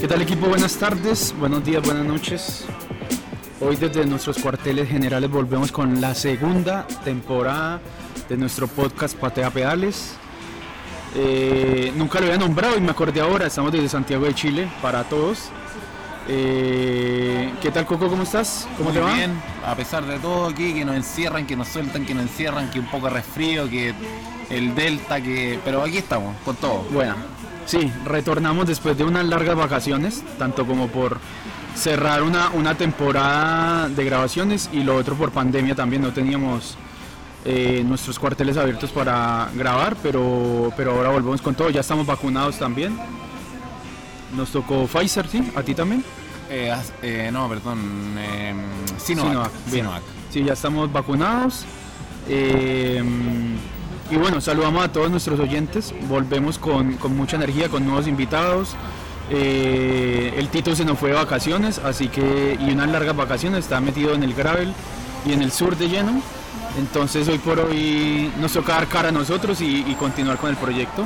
¿Qué tal equipo? Buenas tardes, buenos días, buenas noches. Hoy desde nuestros cuarteles generales volvemos con la segunda temporada de nuestro podcast Patea Pedales. Eh, nunca lo había nombrado y me acordé ahora, estamos desde Santiago de Chile para todos. Eh, ¿Qué tal Coco? ¿Cómo estás? ¿Cómo Muy te va? bien, a pesar de todo aquí, que nos encierran, que nos sueltan, que nos encierran, que un poco de resfrío, que el delta, que... Pero aquí estamos, con todo. Bueno, sí, retornamos después de unas largas vacaciones, tanto como por cerrar una, una temporada de grabaciones y lo otro por pandemia también, no teníamos eh, nuestros cuarteles abiertos para grabar, pero, pero ahora volvemos con todo, ya estamos vacunados también. Nos tocó Pfizer, ¿sí? ¿A ti también? Eh, eh, no, perdón, eh, Sinovac. Sinovac. Sinovac. Sí, ya estamos vacunados. Eh, y bueno, saludamos a todos nuestros oyentes. Volvemos con, con mucha energía, con nuevos invitados. Eh, el Tito se nos fue de vacaciones, así que, y unas largas vacaciones, está metido en el gravel y en el sur de lleno. Entonces hoy por hoy nos toca dar cara a nosotros y, y continuar con el proyecto.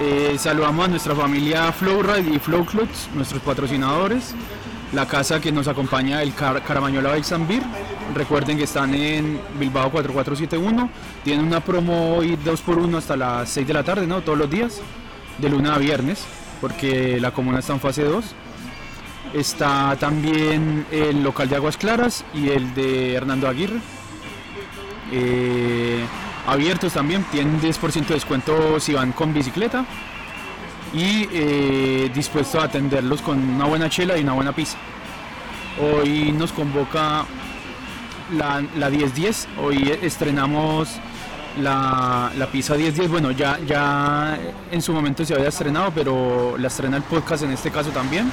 Eh, saludamos a nuestra familia Flowride y Flow Clubs, nuestros patrocinadores. La casa que nos acompaña, el Car Caramañola Beer. Recuerden que están en Bilbao 4471. Tienen una promo hoy 2x1 hasta las 6 de la tarde, ¿no? Todos los días, de lunes a viernes, porque la comuna está en fase 2. Está también el local de Aguas Claras y el de Hernando Aguirre. Eh, abiertos también, tienen 10% de descuento si van con bicicleta y eh, dispuesto a atenderlos con una buena chela y una buena pizza. Hoy nos convoca la, la 1010, hoy estrenamos la, la pizza 1010, bueno ya, ya en su momento se había estrenado, pero la estrena el podcast en este caso también.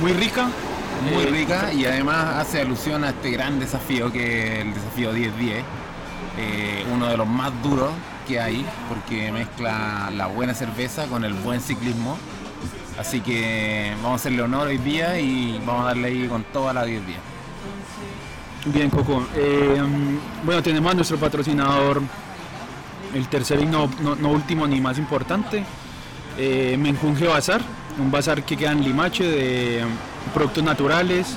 Muy rica. Muy eh, rica y además hace alusión a este gran desafío que es el desafío 10-10, eh, uno de los más duros que hay porque mezcla la buena cerveza con el buen ciclismo. Así que vamos a hacerle honor hoy día y vamos a darle ahí con toda la 10-10. Bien, Coco. Eh, bueno, tenemos a nuestro patrocinador, el tercero y no, no- no último ni más importante, eh, Menjunje Bazar, un bazar que queda en Limache de productos naturales,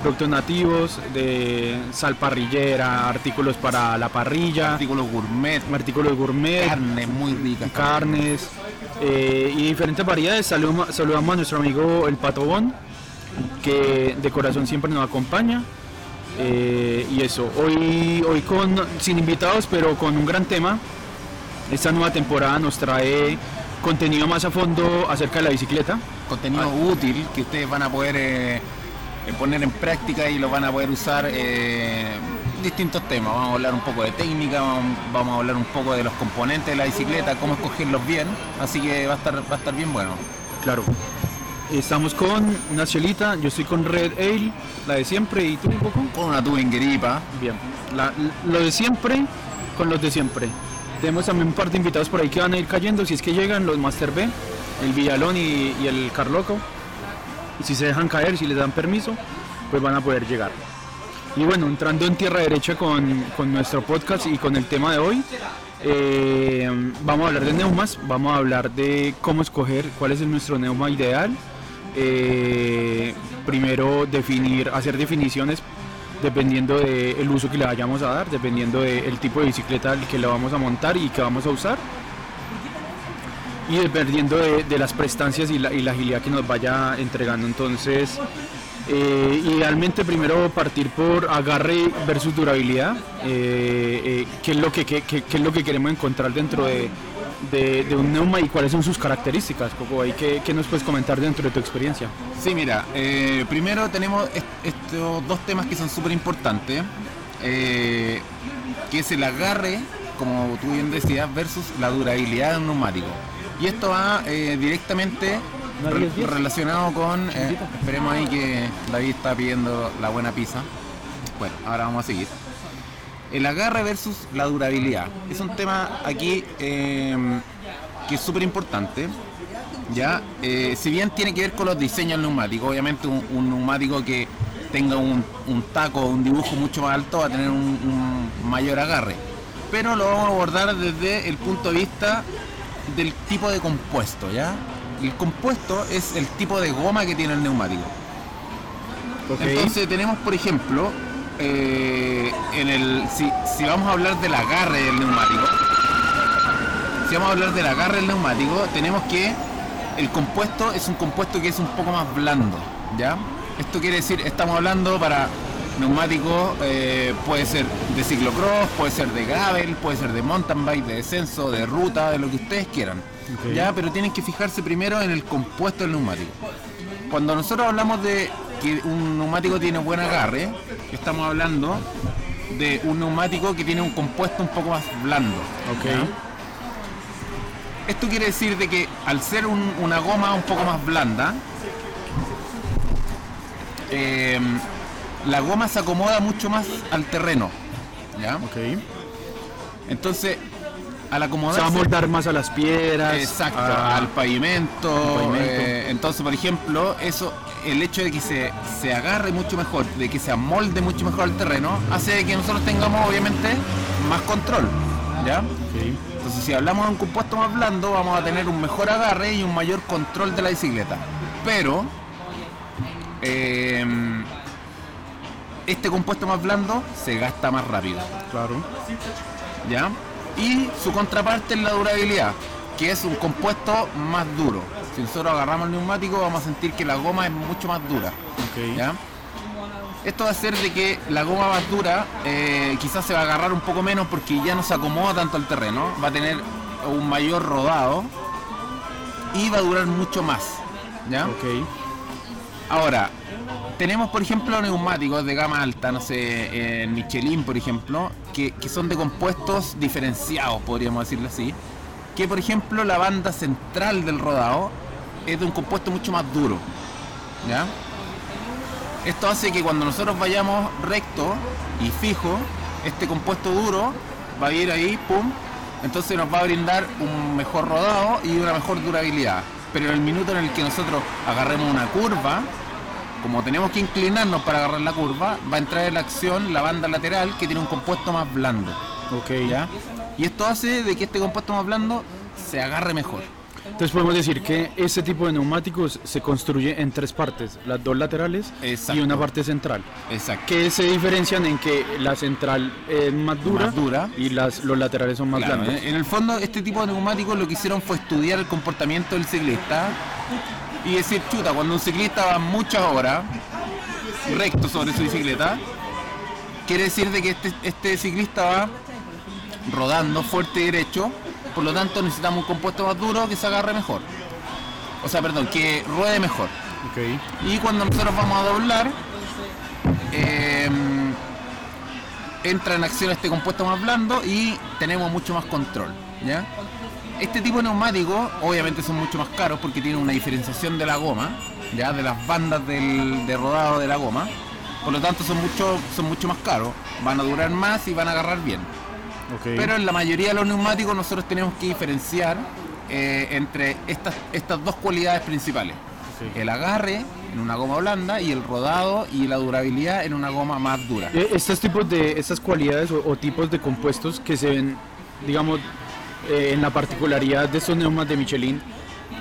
productos nativos, de sal parrillera, artículos para la parrilla, Artículos gourmet, artículos gourmet, carne muy rica. carnes eh, y diferentes variedades. Saludamos, saludamos a nuestro amigo el Patobón, que de corazón siempre nos acompaña. Eh, y eso, hoy, hoy con, sin invitados, pero con un gran tema. Esta nueva temporada nos trae contenido más a fondo acerca de la bicicleta. contenido útil que ustedes van a poder eh, poner en práctica y lo van a poder usar eh, distintos temas. Vamos a hablar un poco de técnica, vamos, a hablar un poco de los componentes de la bicicleta, cómo escogerlos bien, así que va a estar, va a estar bien bueno. Claro. Estamos con una chelita, yo estoy con Red Ale, la de siempre, y tú un poco. Con una tubengueripa, Bien, la- lo de siempre con los de siempre. Tenemos también un par de invitados por ahí que van a ir cayendo, si es que llegan los Master B, el Villalón y, y el Carloco. Si se dejan caer, si les dan permiso, pues van a poder llegar. Y bueno, entrando en tierra derecha con, con nuestro podcast y con el tema de hoy, eh, vamos a hablar de neumas, vamos a hablar de cómo escoger cuál es nuestro neuma ideal. Eh, primero definir, hacer definiciones dependiendo del uso que le vayamos a dar, dependiendo del tipo de bicicleta al que le vamos a montar y que vamos a usar. Y dependiendo de, las prestancias y la, y agilidad que nos vaya entregando. Entonces, eh, idealmente primero partir por agarre versus durabilidad, eh, eh, qué, es lo que, qué- qué- es lo que queremos encontrar dentro de, de- un neuma y cuáles son sus características. Coco, ahí, ¿qué, qué nos puedes comentar dentro de tu experiencia? Sí, mira, primero tenemos est- estos dos temas que son súper importantes, eh, que es el agarre, como tú bien decías, versus la durabilidad de un neumático. Y esto va eh, directamente relacionado con, eh, esperemos ahí que David está pidiendo la buena pizza. Bueno, ahora vamos a seguir. El agarre versus la durabilidad. Es un tema aquí eh, que es súper importante ya, eh, si bien tiene que ver con los diseños neumáticos, obviamente un, un neumático que tenga un, un taco, un dibujo mucho más alto va a tener un, un mayor agarre. Pero lo vamos a abordar desde el punto de vista del tipo de compuesto, ¿ya? El compuesto es el tipo de goma que tiene el neumático. Entonces tenemos, por ejemplo, eh, en el, si, si vamos a hablar del agarre del neumático, si vamos a hablar del agarre del neumático, tenemos que el compuesto es un compuesto que es un poco más blando, ¿ya? Esto quiere decir, estamos hablando para neumáticos, eh, puede ser de ciclocross, puede ser de gravel, puede ser de mountain bike, de descenso, de ruta, de lo que ustedes quieran. ¿ya? Pero tienen que fijarse primero en el compuesto del neumático. Cuando nosotros hablamos de que un neumático tiene buen agarre, estamos hablando de un neumático que tiene un compuesto un poco más blando. Ok. ¿ya? Esto quiere decir de que al ser un- una goma un poco más blanda, eh, la goma se acomoda mucho más al terreno. ¿ya? Ok. Entonces, al Se va a acomodarse... moldar más a las piedras. Exacto, a- al pavimento. pavimento. eh, entonces, por ejemplo, eso, el hecho de que se, se agarre mucho mejor, de que se amolde mucho mejor al terreno, hace que nosotros tengamos, obviamente, más control. ¿Ya? Ok. Entonces, si hablamos de un compuesto más blando, vamos a tener un mejor agarre y un mayor control de la bicicleta. Pero, eh, este compuesto más blando se gasta más rápido. Claro. ¿ya? Y su contraparte es la durabilidad, que es un compuesto más duro. Si nosotros agarramos el neumático vamos a sentir que la goma es mucho más dura. ¿ya? Esto va a hacer de que la goma más dura eh, quizás se va a agarrar un poco menos porque ya no se acomoda tanto al terreno, va a tener un mayor rodado y va a durar mucho más, ¿ya? Ok. Ahora, tenemos por ejemplo neumáticos de gama alta, no sé, en Michelin por ejemplo, que, son de compuestos diferenciados, podríamos decirlo así. Que por ejemplo la banda central del rodado es de un compuesto mucho más duro. Esto hace que cuando nosotros vayamos recto y fijo, este compuesto duro va a ir ahí, pum, entonces nos va a brindar un mejor rodado y una mejor durabilidad. Pero en el minuto en el que nosotros agarremos una curva, como tenemos que inclinarnos para agarrar la curva, va a entrar en la acción la banda lateral que tiene un compuesto más blando. Ok. ¿ya? Y esto hace de que este compuesto más blando se agarre mejor. Entonces podemos decir que este tipo de neumáticos se construye en tres partes, las dos laterales Exacto. y una parte central, Exacto. que se diferencian en que la central es más dura, Más dura. y las, los laterales son más Claro, blandos. en el fondo este tipo de neumáticos lo que hicieron fue estudiar el comportamiento del ciclista y decir, chuta, cuando un ciclista va muchas horas recto sobre su bicicleta, quiere decir de que este, este ciclista va rodando fuerte y derecho, por lo tanto necesitamos un compuesto más duro que se agarre mejor. O sea, perdón, que ruede mejor. Y cuando nosotros vamos a doblar, eh, entra en acción este compuesto más blando y tenemos mucho más control. ¿ya? Este tipo de neumáticos obviamente son mucho más caros porque tienen una diferenciación de la goma, ya de las bandas del, de rodado de la goma. Por lo tanto son mucho, son mucho más caros, van a durar más y van a agarrar bien. Pero en la mayoría de los neumáticos nosotros tenemos que diferenciar eh, entre estas, estas dos cualidades principales. El agarre en una goma blanda y el rodado y la durabilidad en una goma más dura. Eh, Estos tipos de, estas cualidades o, o tipos de compuestos que se ven, digamos, eh, en la particularidad de estos neumas de Michelin,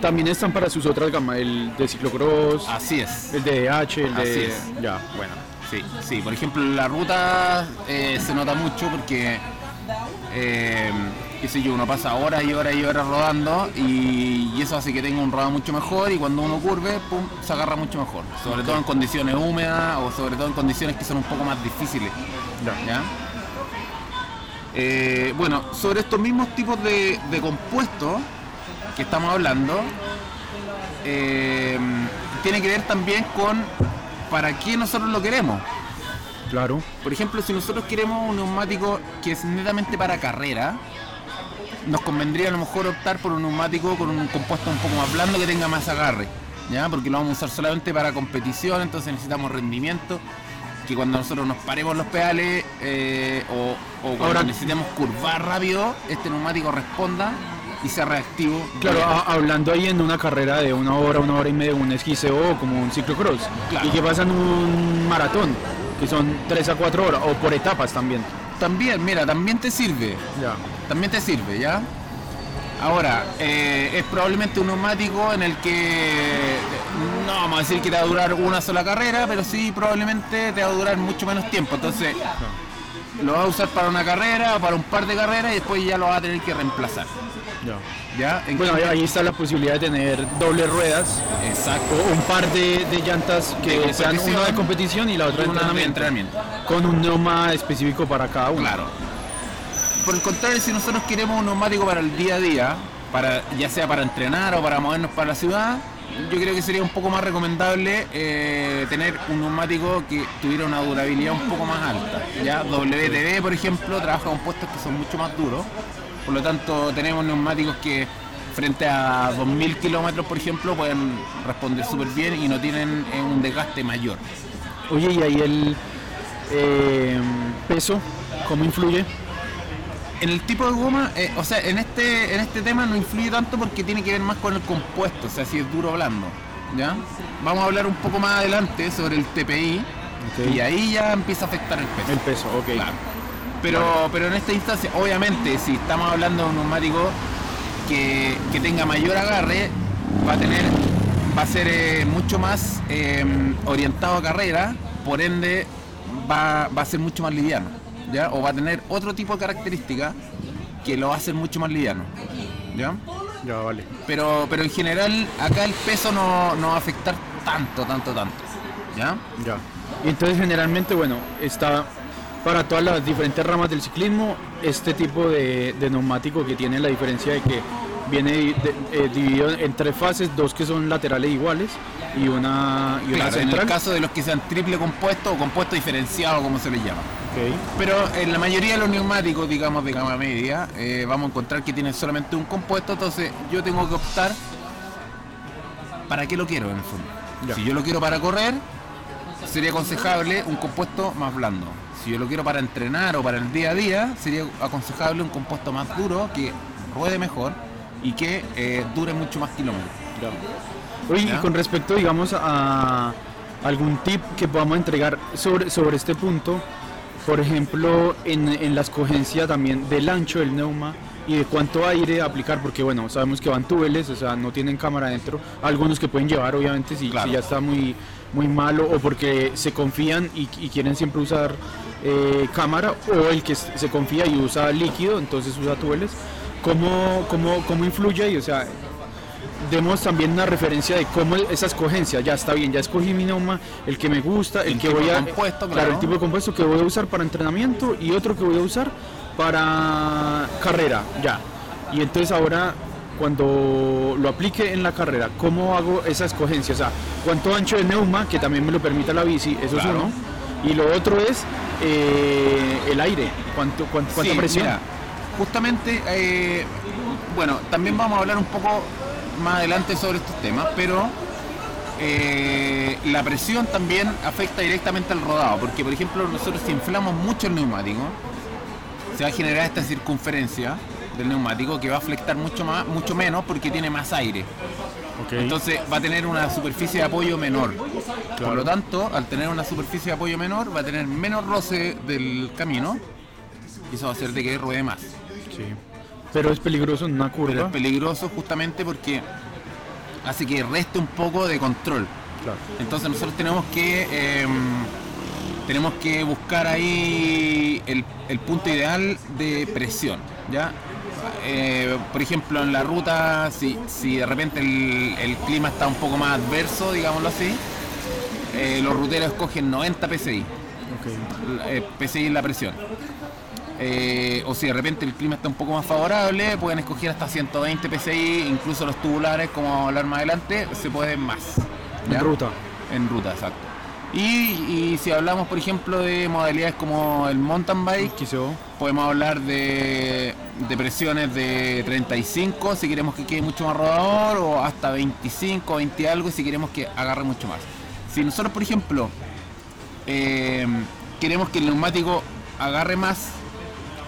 también están para sus otras gamas, el de ciclocross, Así es. el de DH, el de... Así es. Ya, bueno. Sí, sí. Por ejemplo, la ruta eh, se nota mucho porque, eh, qué sé yo, uno pasa horas y horas y horas rodando y, y eso hace que tenga un rodado mucho mejor y cuando uno curve, pum, se agarra mucho mejor. Sobre todo en condiciones húmedas o sobre todo en condiciones que son un poco más difíciles. ¿ya? Eh, bueno, sobre estos mismos tipos de, de compuestos que estamos hablando, eh, tiene que ver también con para qué nosotros lo queremos. Claro. Por ejemplo, si nosotros queremos un neumático que es netamente para carrera, nos convendría a lo mejor optar por un neumático con un compuesto un poco más blando que tenga más agarre, ¿ya? Porque lo vamos a usar solamente para competición, entonces necesitamos rendimiento, que cuando nosotros nos paremos los pedales eh, o, o cuando Ahora- necesitemos curvar rápido, este neumático responda y sea reactivo. Claro, a- hablando ahí en una carrera de una hora, una hora y media, un esquiseo o como un ciclocross. Claro. Y que pasa en un maratón, que son 3 a 4 horas, o por etapas también. También, mira, también te sirve. Ya. También te sirve, ¿ya? Ahora, eh, es probablemente un neumático en el que no vamos a decir que te va a durar una sola carrera, pero sí probablemente te va a durar mucho menos tiempo. Entonces, lo vas a usar para una carrera, para un par de carreras y después ya lo vas a tener que reemplazar. ¿Ya? En Bueno, ahí, está la posibilidad de tener dobles ruedas Exacto. o un par de, de llantas que De sean una de competición y la otra de entrenamiento, entrenamiento. con un neuma específico para cada uno. Claro. Por el contrario, si nosotros queremos un neumático para el día a día, para, ya sea para entrenar o para movernos para la ciudad, yo creo que sería un poco más recomendable eh, tener un neumático que tuviera una durabilidad un poco más alta. Ya WTB, por ejemplo, trabaja compuestos que son mucho más duros. Por lo tanto, tenemos neumáticos que frente a 2.000 kilómetros, por ejemplo, pueden responder súper bien y no tienen eh, un desgaste mayor. Oye, y ahí el eh, peso, ¿cómo influye? En el tipo de goma, eh, o sea, en este, en este tema no influye tanto porque tiene que ver más con el compuesto, o sea, si es duro o blando. ¿Ya? Vamos a hablar un poco más adelante sobre el TPI y ahí ya empieza a afectar el peso. El peso, ok. Claro. Pero, pero en esta instancia, obviamente, si estamos hablando de un neumático que, que tenga mayor agarre, va a tener, va a ser eh, mucho más eh, orientado a carrera, por ende va, va a ser mucho más liviano, ¿ya? O va a tener otro tipo de características que lo va a hacer mucho más liviano, ¿ya? Ya, vale. Pero, pero en general acá el peso no, no va a afectar tanto, tanto, tanto, ¿ya? Ya. Y entonces generalmente, bueno, está para todas las diferentes ramas del ciclismo este tipo de, de neumático que tiene la diferencia de que viene de- eh, dividido en tres fases, dos que son laterales iguales y una, y una Claro, en el caso de los que sean triple compuesto o compuesto diferenciado, como se les llama. Pero en la mayoría de los neumáticos, digamos, de gama media, eh, vamos a encontrar que tienen solamente un compuesto, entonces yo tengo que optar para qué lo quiero en el fondo. Si yo lo quiero para correr, sería aconsejable un compuesto más blando. Si yo lo quiero para entrenar o para el día a día, sería aconsejable un compuesto más duro que ruede mejor y que eh, dure mucho más kilómetros. Oye, y con respecto, digamos, a algún tip que podamos entregar sobre, sobre este punto, por ejemplo, en, en la escogencia también del ancho del neuma y de cuánto aire aplicar, porque bueno, sabemos que van túbeles, o sea, no tienen cámara adentro, algunos que pueden llevar, obviamente, si, Claro. si ya está muy, muy malo o porque se confían y, y quieren siempre usar eh, cámara, o el que se confía y usa líquido, entonces usa túbeles. ¿Cómo, cómo, cómo influye ahí? O sea, demos también una referencia de cómo esa escogencia, ya está bien, ya escogí mi neuma, el que me gusta, el, El que voy a compuesto, claro, claro. el tipo de compuesto que voy a usar para entrenamiento y otro que voy a usar para carrera, ya. Y entonces ahora cuando lo aplique en la carrera, ¿cómo hago esa escogencia? O sea, ¿cuánto ancho de neuma, que también me lo permita la bici? Eso Claro. es uno. Y lo otro es eh, el aire, ¿cuánto, cuánto- cuánta Sí, presión? mira, justamente, eh, bueno, también vamos a hablar un poco más adelante sobre estos temas, pero eh, la presión también afecta directamente al rodado, porque por ejemplo nosotros si inflamos mucho el neumático, se va a generar esta circunferencia del neumático que va a flectar mucho más, mucho menos porque tiene más aire. Entonces va a tener una superficie de apoyo menor. Por lo tanto, al tener una superficie de apoyo menor, va a tener menos roce del camino y eso va a hacer de que ruede más. Sí. Pero es peligroso en una Pero curva. es peligroso justamente porque hace que reste un poco de control. Claro. Entonces nosotros tenemos que eh, tenemos que buscar ahí el, el punto ideal de presión, ¿ya? Eh, por ejemplo, en la ruta, si, si de repente el, el clima está un poco más adverso, digámoslo así, eh, los ruteros escogen 90 PSI, Ok. eh, PSI es la presión. Eh, o si de repente el clima está un poco más favorable, pueden escoger hasta 120 PSI, incluso los tubulares, como vamos a hablar más adelante, se pueden más. En ruta. En ruta, exacto. Y, y si hablamos, por ejemplo, de modalidades como el mountain bike, podemos hablar de, de presiones de 35 si queremos que quede mucho más rodador, o hasta 25, 20 algo si queremos que agarre mucho más. Si nosotros, por ejemplo, eh, queremos que el neumático agarre más,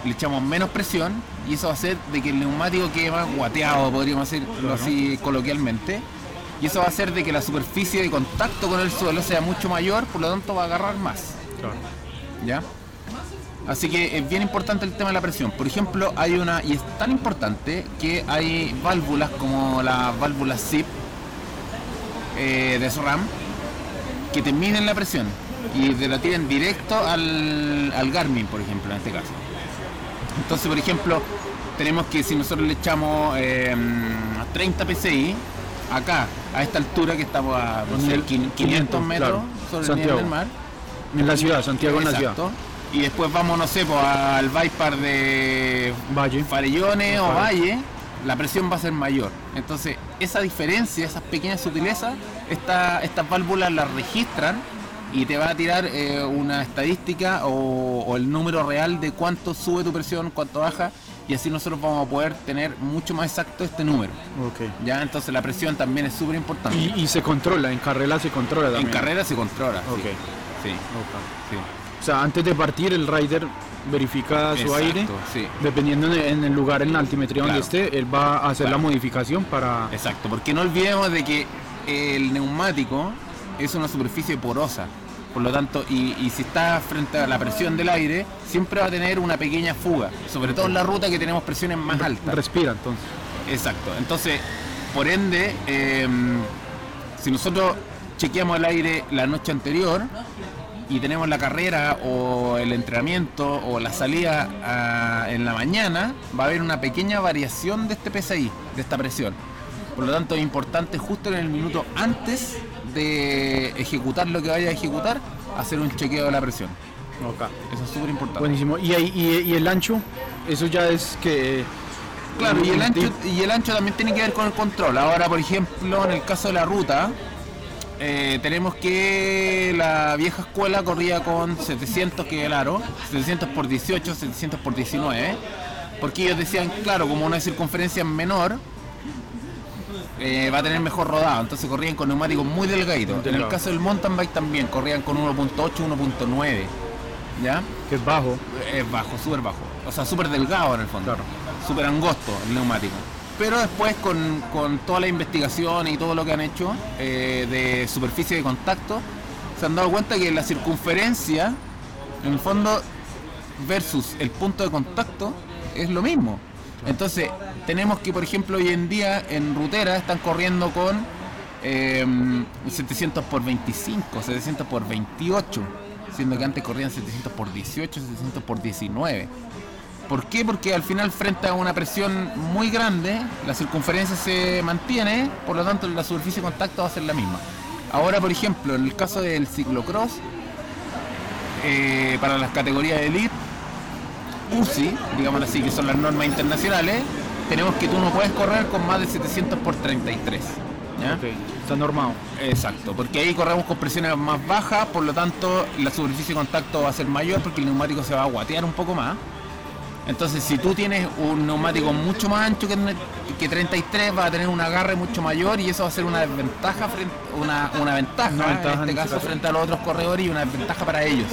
le echamos menos presión y eso va a hacer de que el neumático quede más guateado, podríamos decirlo así coloquialmente. Y eso va a hacer de que la superficie de contacto con el suelo sea mucho mayor, por lo tanto va a agarrar más. ¿Ya? Así que es bien importante el tema de la presión. Por ejemplo, hay una, y es tan importante que hay válvulas como las válvulas ZIP eh, de SRAM que te miden la presión y te la tienen directo al, al Garmin, por ejemplo, en este caso. Entonces, por ejemplo, tenemos que si nosotros le echamos eh, 30 PSI, acá, a esta altura que estamos a no sé, 500, 500, metros claro. sobre el nivel del mar. En la ciudad, Santiago en la ciudad. Y después vamos, no sé, pues, al bypass de Valle. Farellones o. Valle, la presión va a ser mayor. Entonces, esa diferencia, esas pequeñas sutilezas, esta- estas válvulas las registran y te va a tirar eh, una estadística o, o el número real de cuánto sube tu presión, cuánto baja, y así nosotros vamos a poder tener mucho más exacto este número. Ok. ¿ya? Entonces la presión también es súper importante. Y, y se controla, en carrera se controla en también. carrera se controla. sí. Ok. Sí, Ok. sí. O sea, antes de partir el rider verifica su Exacto, aire. sí. Dependiendo en en el lugar, en la altimetría donde Claro. esté, él va a hacer Claro. la modificación para... Exacto, porque no olvidemos de que el neumático es una superficie porosa. Por lo tanto, y, y si está frente a la presión del aire, siempre va a tener una pequeña fuga, sobre todo en la ruta que tenemos presiones más altas. Respira entonces. Exacto. Entonces, por ende, eh, si nosotros chequeamos el aire la noche anterior y tenemos la carrera o el entrenamiento o la salida en la mañana, va a haber una pequeña variación de este PSI, de esta presión. Por lo tanto, es importante justo en el minuto antes de ejecutar lo que vaya a ejecutar, hacer un chequeo de la presión. Eso es súper importante. Buenísimo. ¿Y, ahí- y, y el ancho? Eso ya es que... Claro, y el, ancho, y el ancho también tiene que ver con el control. Ahora, por ejemplo, en el caso de la ruta, eh, tenemos que la vieja escuela corría con 700 que el aro, 700 por 18, 700 por 19, porque ellos decían, claro, como una circunferencia menor, eh, va a tener mejor rodado, entonces corrían con neumáticos muy delgaditos. En el caso del mountain bike también corrían con 1.8, 1.9, ¿ya? que es bajo. Es bajo, súper bajo. O sea, súper delgado en el fondo. Claro. Súper angosto el neumático. Pero después con, con toda la investigación y todo lo que han hecho eh, de superficie de contacto, se han dado cuenta que la circunferencia, en el fondo, versus el punto de contacto, es lo mismo. Entonces, tenemos que, por ejemplo, hoy en día en rutera están corriendo con eh, 700 por 25, 700 por 28, siendo que antes corrían 700 por 18, 700 por 19. ¿Por qué? Porque al final frente a una presión muy grande, la circunferencia se mantiene, por lo tanto la superficie de contacto va a ser la misma. Ahora, por ejemplo, en el caso del ciclocross, eh, para las categorías de elite, UCI, digamos así, que son las normas internacionales, tenemos que tú no puedes correr con más de 700 por 33. ¿ya? Está normado. Exacto, porque ahí corremos con presiones más bajas, por lo tanto la superficie de contacto va a ser mayor porque el neumático se va a guatear un poco más. Entonces si tú tienes un neumático mucho más ancho que, que 33, va a tener un agarre mucho mayor y eso va a ser una desventaja frente, una, una ventaja, ventaja en este caso caso. frente a los otros corredores y una desventaja para ellos.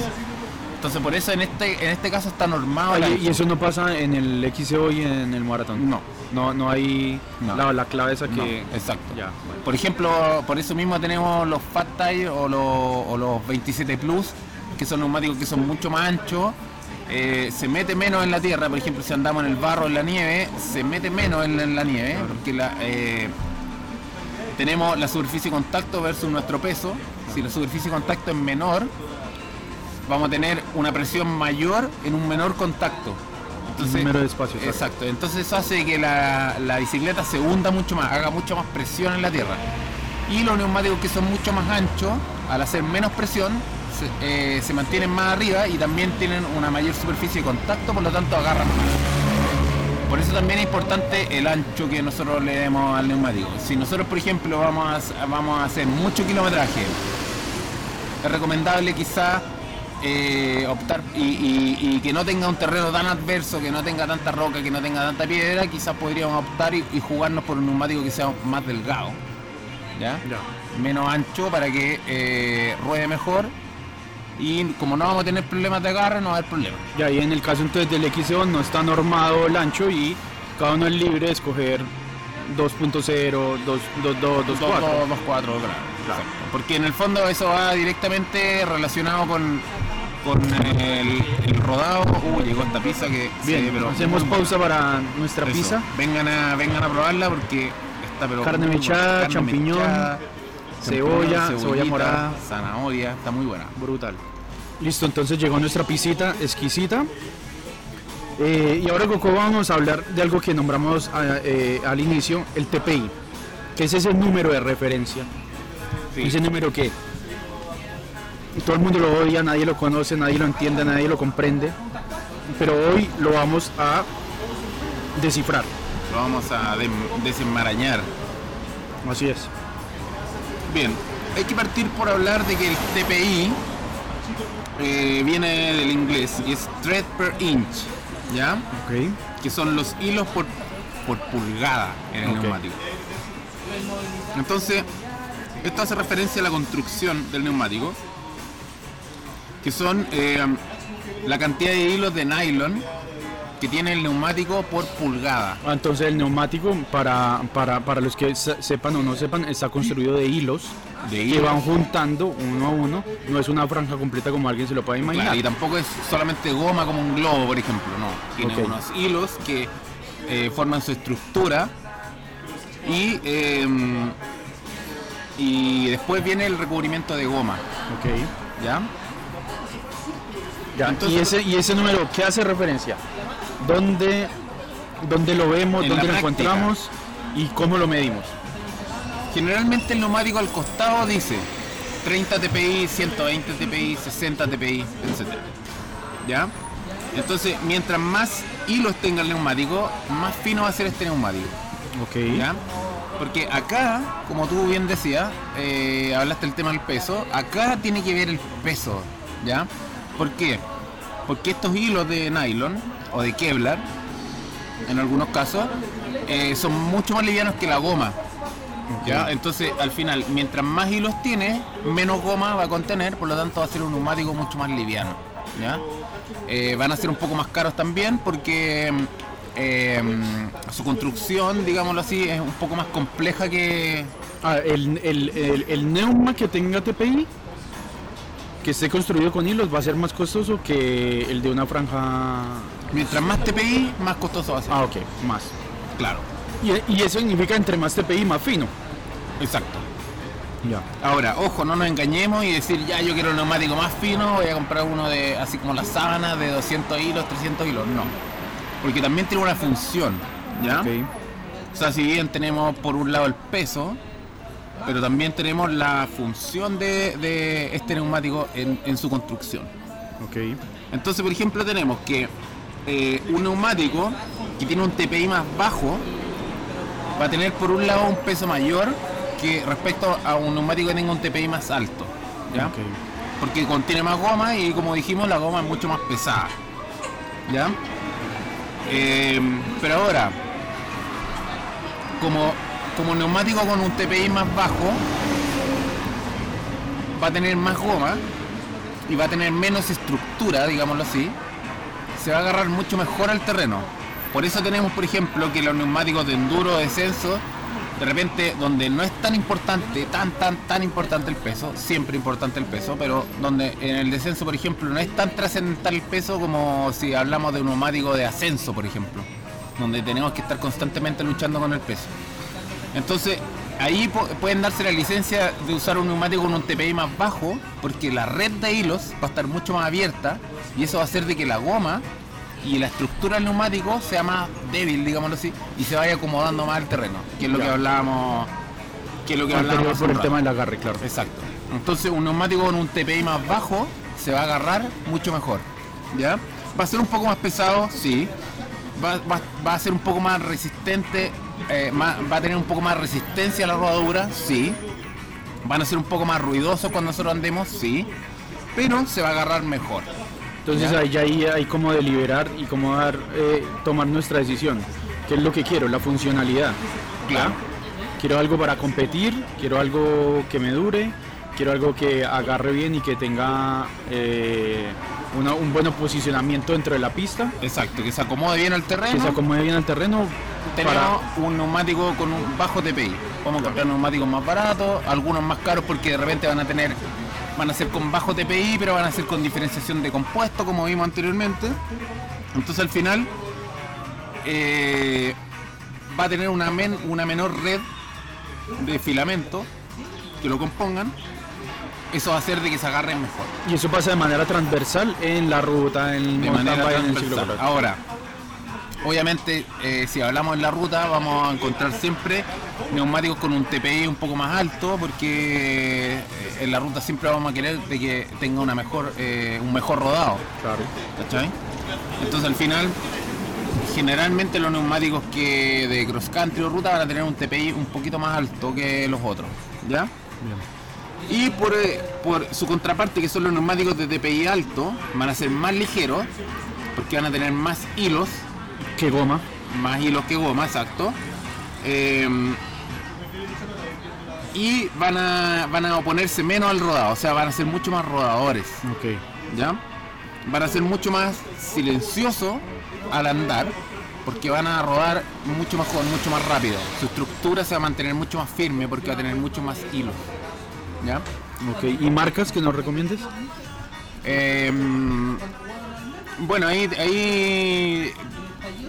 Entonces por eso en este, en este caso está normado. Oye, y eso no pasa en el XCO y en el maratón. No. No, no hay No. La, la clave esa No, que... exacto. Ya, bueno. Por ejemplo, por eso mismo tenemos los Fat Tire o los, o los 27 Plus, que son neumáticos que son mucho más anchos. eh, se mete menos en la tierra, por ejemplo, si andamos en el barro, en la nieve, se mete menos en, en la nieve, porque la, eh, tenemos la superficie de contacto versus nuestro peso. Si la superficie de contacto es menor, vamos a tener una presión mayor en un menor contacto. Entonces, número de espacio, exacto. Exacto, entonces eso hace que la, la bicicleta se hunda mucho más, haga mucho más presión en la tierra. Y los neumáticos que son mucho más anchos, al hacer menos presión, se, eh, se mantienen más arriba y también tienen una mayor superficie de contacto, por lo tanto agarran más. Por eso también es importante el ancho que nosotros le demos al neumático. Si nosotros, por ejemplo, vamos a, vamos a hacer mucho kilometraje, es recomendable quizás eh, optar y, y- y que no tenga un terreno tan adverso, que no tenga tanta roca, que no tenga tanta piedra, quizás podríamos optar y, y jugarnos por un neumático que sea más delgado, ¿ya? Ya. menos ancho para que eh, ruede mejor y como no vamos a tener problemas de agarre, no va a haber problema. Y ahí en el caso entonces del XO no está normado el ancho y cada uno es libre de escoger 2.0, 2.2, 2.4. 2.4, claro. Porque en el fondo eso va directamente relacionado con, con el, el rodado. Uh, llegó esta pizza que Bien, sí, pero hacemos pausa para nuestra Eso. pizza. Vengan a, vengan a probarla porque está pero Carne mechada, champiñón, mechada, cebolla, cebolla morada. zanahoria, está muy buena. Brutal. Listo, entonces llegó nuestra pisita exquisita. Eh, y ahora Coco vamos a hablar de algo que nombramos a- eh, al inicio, el TPI, que es ese número de referencia. Sí. Ese número que todo el mundo lo odia, nadie lo conoce, nadie lo entiende, nadie lo comprende. Pero hoy lo vamos a descifrar. Lo vamos a desenmarañar. Así es. Bien, hay que partir por hablar de que el TPI eh, viene del inglés y es thread per inch, ¿ya? Ok. Que son los hilos por, por pulgada en el neumático. Entonces, esto hace referencia a la construcción del neumático, que son eh, la cantidad de hilos de nylon que tiene el neumático por pulgada. Ah, Entonces el neumático, para, para, para los que se- sepan o no sepan, está construido de hilos De que hilos. van juntando uno a uno. No es una franja completa como alguien se lo puede imaginar. Claro, y tampoco es solamente goma como un globo, por ejemplo, no. Tiene unos hilos que eh, forman su estructura y, eh, y después viene el recubrimiento de goma, Ok. ¿ya? Ya, Entonces- y, ese, ¿Y ese número qué hace referencia? ¿Dónde, dónde lo vemos? En ¿Dónde lo encontramos? ¿Y cómo lo medimos? Generalmente el neumático al costado dice 30 TPI, 120 TPI, 60 TPI, etc. ¿Ya? Entonces, mientras más hilos tenga el neumático, más fino va a ser este neumático. Ok. ¿Ya? Porque acá, como tú bien decías, eh, hablaste del tema del peso, acá tiene que ver el peso, ¿ya? ¿Por qué? Porque estos hilos de nylon o de Kevlar, en algunos casos, eh, son mucho más livianos que la goma. ¿ya? Entonces, al final, mientras más hilos tiene, menos goma va a contener, por lo tanto va a ser un neumático mucho más liviano. ¿ya? Eh, van a ser un poco más caros también porque eh, su construcción, digámoslo así, es un poco más compleja que... Ah, el, el, el, el neuma que tenga TPI, que esté construido con hilos, va a ser más costoso que el de una franja. Mientras más TPI, más costoso va a ser. Ah, ok, más. claro. Y, y eso significa entre más TPI, más fino. Exacto. Ya. Ahora, ojo, no nos engañemos y decir, ya yo quiero un neumático más fino, voy a comprar uno de, así como las sábanas, de 200 hilos, 300 hilos. No. Porque también tiene una función, ¿ya? O sea, si bien tenemos por un lado el peso, pero también tenemos la función de, de este neumático en, en su construcción. Ok. Entonces, por ejemplo, tenemos que eh, un neumático que tiene un TPI más bajo va a tener por un lado un peso mayor que respecto a un neumático que tenga un TPI más alto. ¿ya? Porque contiene más goma y como dijimos la goma es mucho más pesada. ¿Ya? Eh, pero ahora, como, como neumático con un TPI más bajo, va a tener más goma y va a tener menos estructura, digámoslo así, se va a agarrar mucho mejor al terreno. Por eso tenemos, por ejemplo, que los neumáticos de enduro, descenso, de repente, donde no es tan importante, tan, tan, tan importante el peso, siempre importante el peso, pero donde en el descenso, por ejemplo, no es tan trascendental el peso como si hablamos de un neumático de ascenso, por ejemplo, donde tenemos que estar constantemente luchando con el peso. Entonces, ahí po- pueden darse la licencia de usar un neumático con un TPI más bajo, porque la red de hilos va a estar mucho más abierta y eso va a hacer de que la goma y la estructura del neumático sea más débil, digámoslo así, y se vaya acomodando más al terreno, que es lo Ya. que hablábamos, que es lo que Anterior hablábamos por el rato. tema del agarre, claro. Exacto. Entonces un neumático con un TPI más bajo se va a agarrar mucho mejor. ¿Ya? Va a ser un poco más pesado, sí. Va, va- va a ser un poco más resistente, eh, más- va a tener un poco más resistencia a la rodadura, sí. Van a ser un poco más ruidosos cuando nosotros andemos, sí. Pero se va a agarrar mejor. Entonces ahí ya ahí hay como deliberar y como dar, eh, tomar nuestra decisión. ¿Qué es lo que quiero? La funcionalidad. Claro. Quiero algo para competir, quiero algo que me dure, quiero algo que agarre bien y que tenga eh, una- un buen posicionamiento dentro de la pista, Exacto, que se acomode bien al terreno. que se acomode bien al terreno. Tenemos Para, un neumático con un bajo TPI. Vamos a comprar neumáticos más baratos, algunos más caros porque de repente van a tener, van a ser con bajo TPI, pero van a ser con diferenciación de compuesto, como vimos anteriormente. Entonces al final eh, va a tener una, men- una menor red de filamento que lo compongan. Eso va a hacer de que se agarren mejor. y eso pasa de manera transversal en la ruta, en de manera en el ciclocross. Ahora, obviamente, eh, si hablamos en la ruta, vamos a encontrar siempre neumáticos con un TPI un poco más alto, porque eh, en la ruta siempre vamos a querer de que tenga una mejor, eh, un mejor rodado. Claro. ¿cachai? Entonces al final, generalmente los neumáticos que de cross country o ruta van a tener un TPI un poquito más alto que los otros, ¿ya? Y por, eh, por su contraparte, que son los neumáticos de TPI alto, van a ser más ligeros, porque van a tener más hilos, ¿Qué goma? más hilos que goma, exacto. Eh, y van a, van a oponerse menos al rodado, o sea, van a ser mucho más rodadores. Ok. ¿ya? Van a ser mucho más silenciosos al andar, porque van a rodar mucho mejor, mucho más rápido. Su estructura se va a mantener mucho más firme porque va a tener mucho más hilos, ¿ya? Ok. ¿Y marcas que nos recomiendes? Eh, bueno, ahí, ahí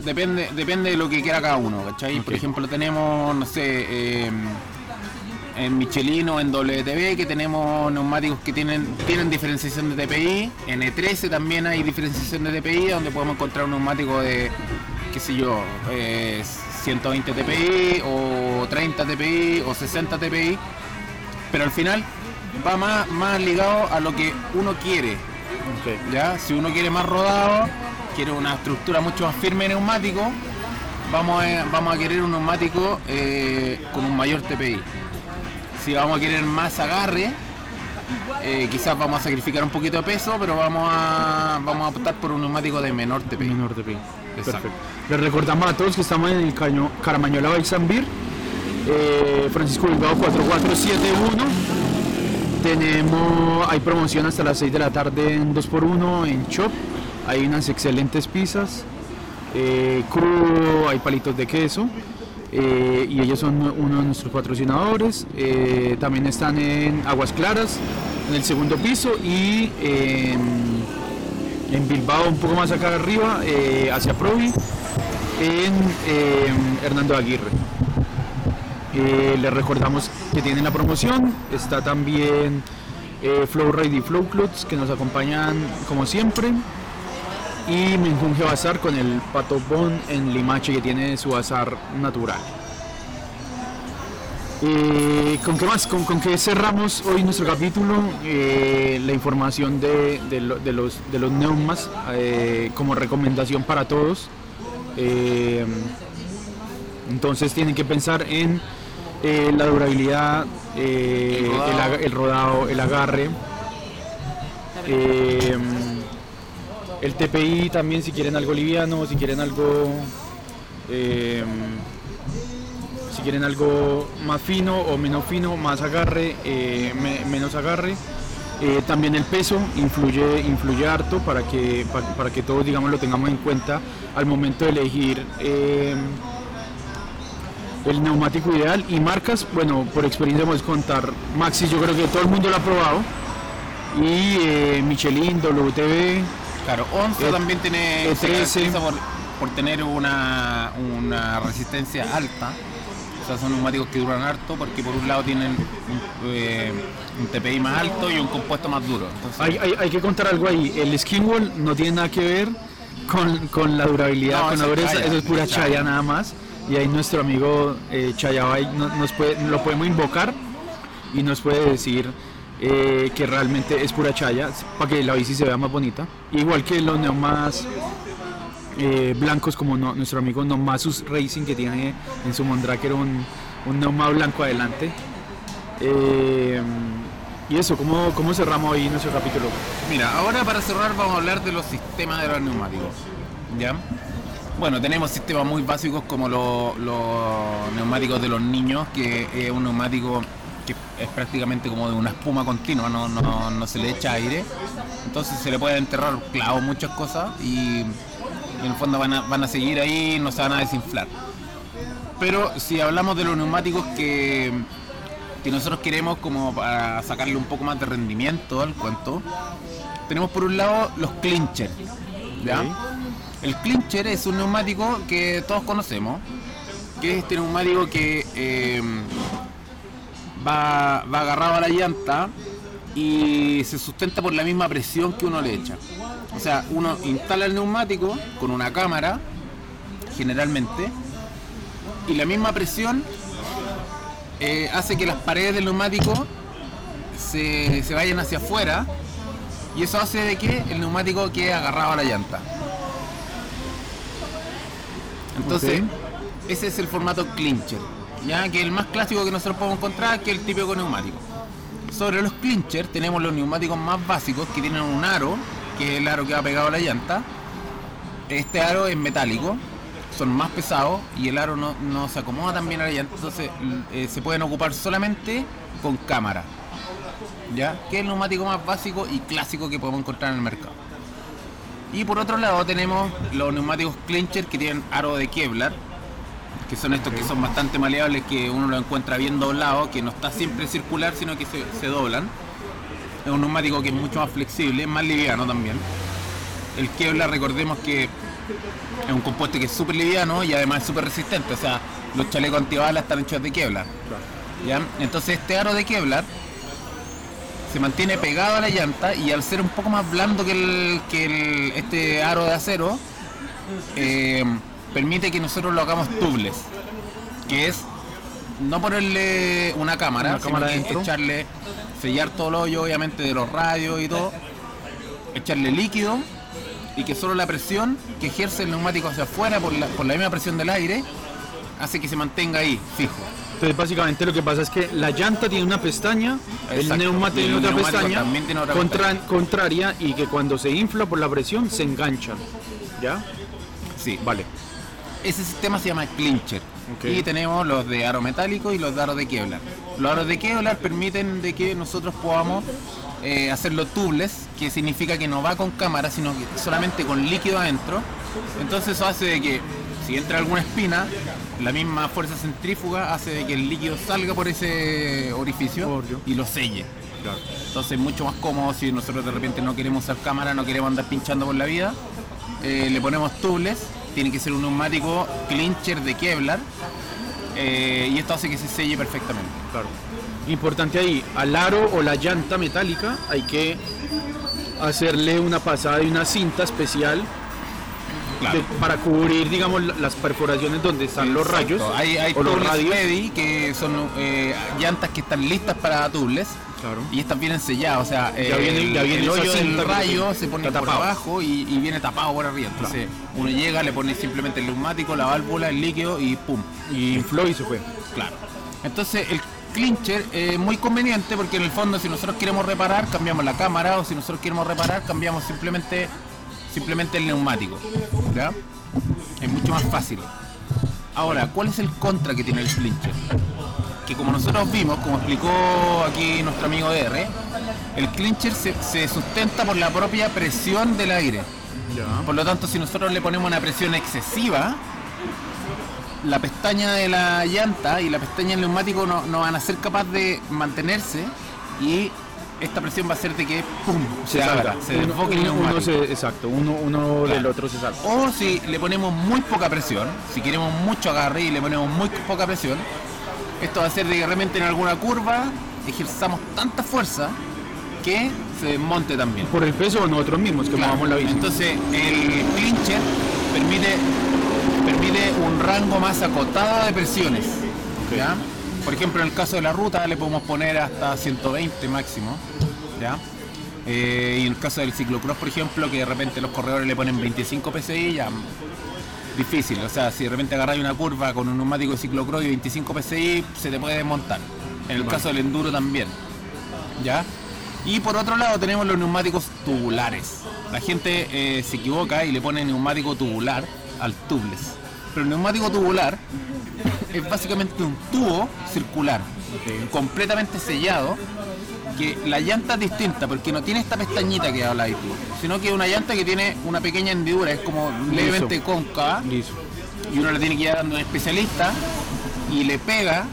depende, depende de lo que quiera cada uno, ¿cachai? Por ejemplo, tenemos, no sé, eh, en Michelin o en WTB que tenemos neumáticos que tienen, tienen diferenciación de TPI. En E13 también hay diferenciación de TPI donde podemos encontrar un neumático de, qué sé yo, eh, 120 TPI o 30 TPI o 60 TPI. Pero al final va más, más ligado a lo que uno quiere. ¿ya? Si uno quiere más rodado, quiere una estructura mucho más firme de neumático, vamos a, vamos a querer un neumático eh, con un mayor TPI. Si vamos a querer más agarre, eh, quizás vamos a sacrificar un poquito de peso, pero vamos a, vamos a optar por un neumático de menor TPI. Menor TPI. Exacto. Perfecto. Les recordamos a todos que estamos en el Caramañola Bike San Bir, eh, Francisco Bilbao 4471. Tenemos, hay promoción hasta las 6 de la tarde en 2x1 en Shop. Hay unas excelentes pizzas, eh, crudo, hay palitos de queso. eh, y ellos son uno de nuestros patrocinadores. También están en Aguas Claras, en el segundo piso y en Bilbao, un poco más acá arriba, hacia Provi, en Hernando Aguirre. Eh, les recordamos que tienen la promoción, está también eh, Flow Ride y Flow Clubs que nos acompañan como siempre. Y Menjunje Bazar con el Pato Bon en Limache que tiene su bazar natural. Eh, ¿Con qué más? ¿Con, con qué cerramos hoy nuestro capítulo? Eh, la información de, de los, de los neumas eh, como recomendación para todos. Eh, entonces tienen que pensar en eh, la durabilidad, eh, El rodado. el, aga- el rodado, el agarre. eh, el TPI también si quieren algo liviano, si quieren algo... si quieren algo más fino o menos fino, más agarre, me- menos agarre. Eh, también el peso influye, influye harto para que, pa- para, que todos digamos lo tengamos en cuenta al momento de elegir eh, el neumático ideal y marcas, bueno, por experiencia podemos contar, Maxis yo creo que todo el mundo lo ha probado y eh, Michelin, WTB, Claro, 11 E- también tiene E13. se caracteriza por, por tener una, una resistencia alta. O sea, son neumáticos que duran harto porque por un lado tienen un, eh, un TPI más alto y un compuesto más duro. Entonces, Hay, hay- hay que contar algo ahí. El skin wall no tiene nada que ver con, con la durabilidad, No, con la dureza. chaya, Eso es pura chaya. chaya nada más. Y ahí nuestro amigo eh, Chayabay no- nos lo podemos invocar y nos puede decir eh, que realmente es pura chaya para que la bici se vea más bonita. Igual que los neumas eh, blancos como nuestro amigo Nomasus Racing que tiene en su Mondraker un, un blanco adelante. Eh, y eso, ¿cómo, ¿cómo cerramos hoy nuestro capítulo? Mira, ahora para cerrar vamos a hablar de los sistemas de los neumáticos. ¿Ya? Bueno, tenemos sistemas muy básicos como lo- los neumáticos de los niños, que es un neumático que es prácticamente como de una espuma continua, no, no, no se le echa aire. Entonces se le puede enterrar clavos, muchas cosas y, en el fondo van a, van a seguir ahí, no se van a desinflar. Pero si hablamos de los neumáticos que, que nosotros queremos como para sacarle un poco más de rendimiento al cuento, tenemos por un lado los clincher. ¿ya? El clincher es un neumático que todos conocemos, que es este neumático que eh, va, va agarrado a la llanta y se sustenta por la misma presión que uno le echa. O sea, uno instala el neumático con una cámara, generalmente, y la misma presión eh, hace que las paredes del neumático se, se vayan hacia afuera y eso hace de que el neumático quede agarrado a la llanta. Entonces, ese es el formato clincher, ya que el más clásico que nosotros podemos encontrar, que es el típico neumático. Sobre los clincher tenemos los neumáticos más básicos que tienen un aro, que es el aro que va pegado a la llanta. Este aro es metálico, son más pesados y el aro no, no se acomoda tan bien a la llanta, entonces eh, se pueden ocupar solamente con cámara. ¿Ya? Que es el neumático más básico y clásico que podemos encontrar en el mercado. Y por otro lado tenemos los neumáticos clincher que tienen aro de Kevlar, que son estos que son bastante maleables, que uno lo encuentra bien doblado, que no está siempre circular, sino que se, se doblan. Es un neumático que es mucho más flexible, más liviano también. El Kevlar, recordemos que es un compuesto que es súper liviano y además es súper resistente, o sea, los chalecos antibalas están hechos de Kevlar. ¿ya? Entonces este aro de Kevlar se mantiene pegado a la llanta y al ser un poco más blando que, el, que el- este aro de acero, eh, permite que nosotros lo hagamos tubeless, que es no ponerle una cámara, Una sino cámara que echarle, sellar todo el hoyo obviamente de los radios y todo, echarle líquido y que solo la presión que ejerce el neumático hacia afuera por la, por la misma presión del aire hace que se mantenga ahí, fijo. Entonces básicamente lo que pasa es que la llanta tiene una pestaña, el Exacto. neumático el tiene otra neumático pestaña tiene otra contra- contraria y que cuando se infla por la presión se enganchan. ¿Ya? Sí, Vale. Ese sistema se llama clincher. Ok. Y tenemos los de aro metálico y los de aro de Kevlar. Los aros de Kevlar permiten de que nosotros podamos eh, hacerlo tubeless, que significa que no va con cámara, sino que solamente con líquido adentro. Entonces eso hace de que si entra alguna espina, la misma fuerza centrífuga hace de que el líquido salga por ese orificio Obvio. y lo selle. Entonces es mucho más cómodo si nosotros de repente no queremos usar cámara, no queremos andar pinchando por la vida. eh, le ponemos tubeless, tiene que ser un neumático clincher de Kevlar eh, y esto hace que se selle perfectamente. Claro. Importante ahí, al aro o la llanta metálica hay que hacerle una pasada de una cinta especial Claro. de- para cubrir, digamos, la- las perforaciones donde están los rayos Hay, hay o los radios. ready que son eh, llantas que están listas para tubeless. Claro. Y estas vienen selladas, o sea, Ya eh, viene- ya el, viene el hoyo del rayo se- pone por tapado. abajo y, y viene tapado por arriba. Entonces uno llega, le pone simplemente el neumático, la válvula, el líquido y pum. Y infló y se fue. Claro. Entonces el clincher es muy conveniente porque en el fondo si nosotros queremos reparar cambiamos la cámara o si nosotros queremos reparar cambiamos simplemente simplemente el neumático. ¿Ya? Es mucho más fácil. Ahora, ¿cuál es el contra que tiene el clincher? Que como nosotros vimos, como explicó aquí nuestro amigo DR, el clincher se, se sustenta por la propia presión del aire. Por lo tanto, si nosotros le ponemos una presión excesiva, la pestaña de la llanta y la pestaña del neumático no, no van a ser capaces de mantenerse y esta presión va a hacer de que ¡pum! se, abra, se Uno- desboque el uno- uno neumático. se- exacto, uno, uno del otro se salva. O si le ponemos muy poca presión, si queremos mucho agarre y le ponemos muy poca presión, esto va a hacer de que realmente en alguna curva ejerzamos tanta fuerza que se desmonte también. Por el peso de nosotros mismos que Claro, movamos la bici. Entonces el clincher permite, permite un rango más acotado de presiones. ¿ya? Por ejemplo, en el caso de la ruta le podemos poner hasta 120 máximo. ¿Ya? Eh, y en el caso del ciclocross, por ejemplo, que de repente los corredores le ponen 25 PSI, ya difícil. O sea, si de repente agarráis una curva con un neumático de ciclocross y 25 PSI, se te puede desmontar. En el caso del enduro también. ¿Ya? Y por otro lado tenemos los neumáticos tubulares. La gente eh, se equivoca y le pone neumático tubular al tubeless. Pero el neumático tubular es básicamente un tubo circular, completamente sellado, que la llanta es distinta porque no tiene esta pestañita que habla ahí sino que es una llanta que tiene una pequeña hendidura, es como levemente cóncava. Y uno le tiene que ir dando a un especialista y le pega,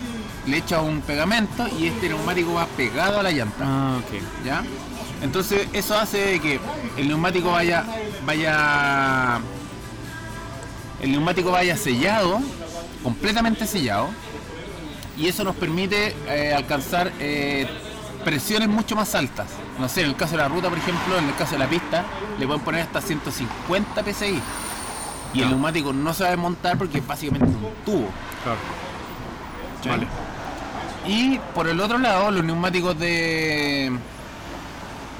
le echa un pegamento y este neumático va pegado a la llanta. Ah, ok. ¿Ya? Entonces eso hace que el neumático vaya, vaya, el neumático vaya sellado, completamente sellado, y eso nos permite eh, alcanzar eh, presiones mucho más altas. No sé, en el caso de la ruta, por ejemplo, en el caso de la pista, le pueden poner hasta 150 PSI. Y el neumático no se va a desmontar porque es básicamente un tubo. Claro. Vale. Y por el otro lado, los neumáticos de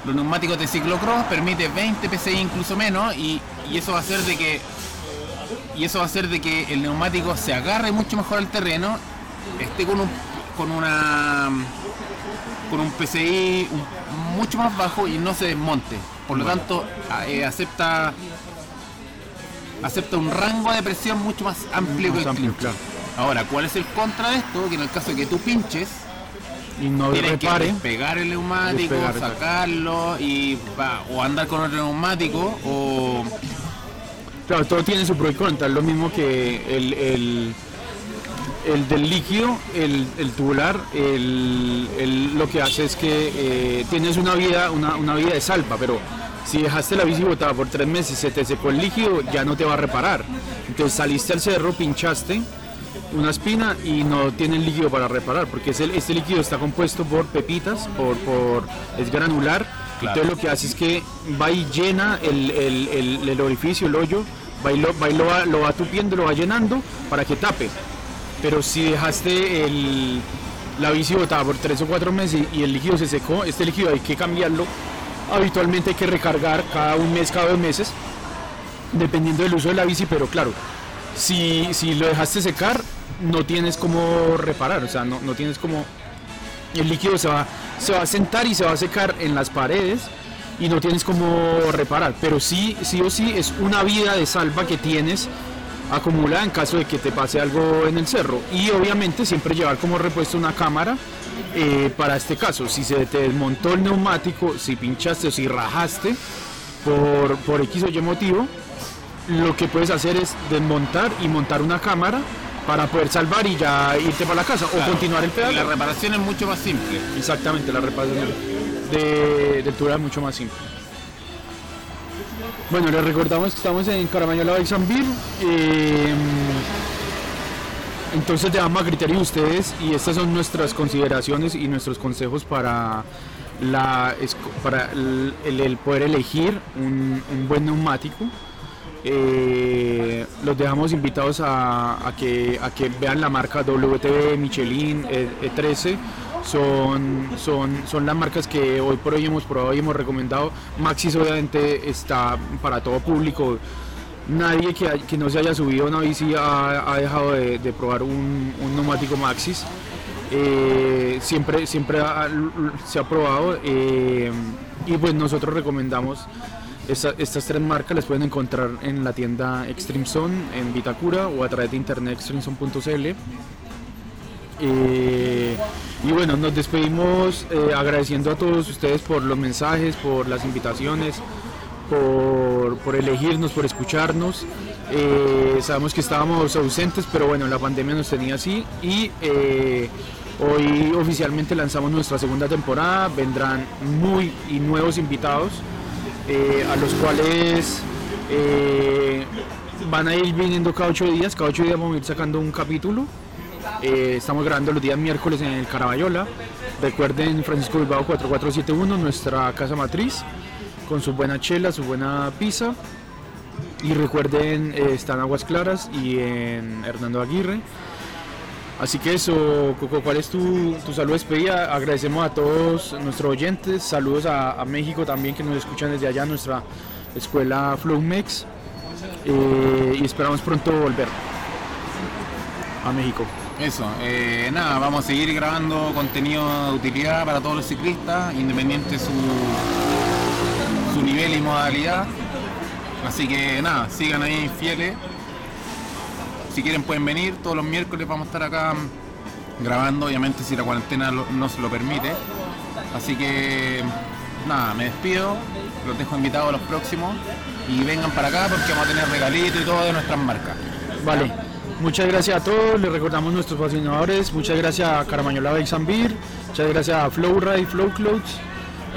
los neumáticos de ciclocross permite 20 PSI incluso menos y, eso va a hacer de que y eso va a hacer de que el neumático se agarre mucho mejor al terreno, esté con un con una con un PSI mucho más bajo y no se desmonte. Por lo tanto, eh, acepta acepta un rango de presión mucho más amplio que el amplio, Ahora, ¿cuál es el contra de esto? Que en el caso de que tú pinches, y no repare. que pegar el neumático, sacarlo y o andar con otro neumático o claro, todo tiene su pro y contra, es lo mismo que el, el, el del líquido, el, el tubular, el, lo que hace es que eh, tienes una vida, una, una vida de salva, pero si dejaste la bici botada por tres meses, se te secó el líquido, ya no te va a reparar. Entonces saliste al cerro, pinchaste una espina y no tiene el líquido para reparar, porque este líquido está compuesto por pepitas, por, por es granular. Entonces lo que hace es que va y llena el, el, orificio, el hoyo, va y, lo, va, lo, va, lo va tupiendo, lo va llenando para que tape. Pero si dejaste el, la bici botada por tres o cuatro meses y el líquido se secó, este líquido hay que cambiarlo. Habitualmente hay que recargar cada un mes, cada dos meses, dependiendo del uso de la bici, pero claro, si, si lo dejaste secar, no tienes como reparar, o sea, no, no tienes como... El líquido se va, se va a sentar y se va a secar en las paredes y no tienes como reparar, pero sí, sí o sí es una vida de salva que tienes acumulada en caso de que te pase algo en el cerro. Y obviamente siempre llevar como repuesto una cámara eh, para este caso. Si se te desmontó el neumático, si pinchaste o si rajaste por, por X o Y motivo, lo que puedes hacer es desmontar y montar una cámara para poder salvar y ya irte para la casa o continuar el pedal. La reparación es mucho más simple. Exactamente, la reparación de, de es mucho más simple. Bueno, les recordamos que estamos en Caramañola Bexambir. Eh, entonces dejamos a criterio de ustedes y estas son nuestras consideraciones y nuestros consejos para, el, poder elegir un buen neumático. Eh, los dejamos invitados a, que, a que vean la marca WTB, Michelin, E13. Son, son, son las marcas que hoy por hoy hemos probado y hemos recomendado. Maxis obviamente está para todo público. Nadie que, no se haya subido una bici ha, dejado de, probar un, neumático Maxis. Eh, siempre siempre se ha probado eh, y pues nosotros recomendamos estas tres marcas las pueden encontrar en la tienda Extreme Zone en Vitacura o a través de internet extremezone.cl. Eh, y bueno, nos despedimos eh, agradeciendo a todos ustedes por los mensajes, por las invitaciones, por, elegirnos, por escucharnos. Eh, sabemos que estábamos ausentes, pero bueno, la pandemia nos tenía así y hoy oficialmente lanzamos nuestra segunda temporada. Vendrán muy y nuevos invitados. A los cuales van a ir viniendo cada ocho días, cada ocho días vamos a ir sacando un capítulo. Eh, estamos grabando los días miércoles en el Carabayola. Recuerden Francisco Bilbao 4471, nuestra casa matriz, con su buena chela, su buena pizza. Y recuerden, están Aguas Claras y en Hernando Aguirre. Así que eso, Coco, ¿cuál es tu, tu saludo despedida? Agradecemos a todos nuestros oyentes, saludos a, México también que nos escuchan desde allá, nuestra escuela Flowmex, eh, y esperamos pronto volver a México. Eso, eh, nada, vamos a seguir grabando contenido de utilidad para todos los ciclistas, independiente su, su nivel y modalidad. Así que nada, sigan ahí fieles si quieren pueden venir, todos los miércoles vamos a estar acá grabando, obviamente si la cuarentena lo- nos lo permite. Así que nada, me despido, los dejo invitados a los próximos y vengan para acá porque vamos a tener regalitos y todo de nuestras marcas. Vale. Muchas gracias a todos, les recordamos nuestros patrocinadores, muchas gracias a Caramañola Bikes muchas gracias a Flowride, Flow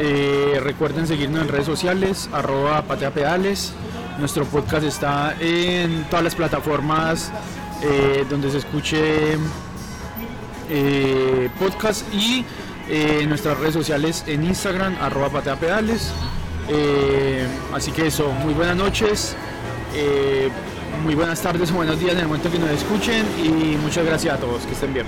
Eh, recuerden seguirnos en redes sociales, arroba patea pedales, nuestro podcast está en todas las plataformas eh, donde se escuche eh, podcast y en nuestras redes sociales en Instagram, arroba patea pedales. Eh, así que eso, muy buenas noches, muy buenas tardes o buenos días en el momento que nos escuchen y muchas gracias a todos, que estén bien.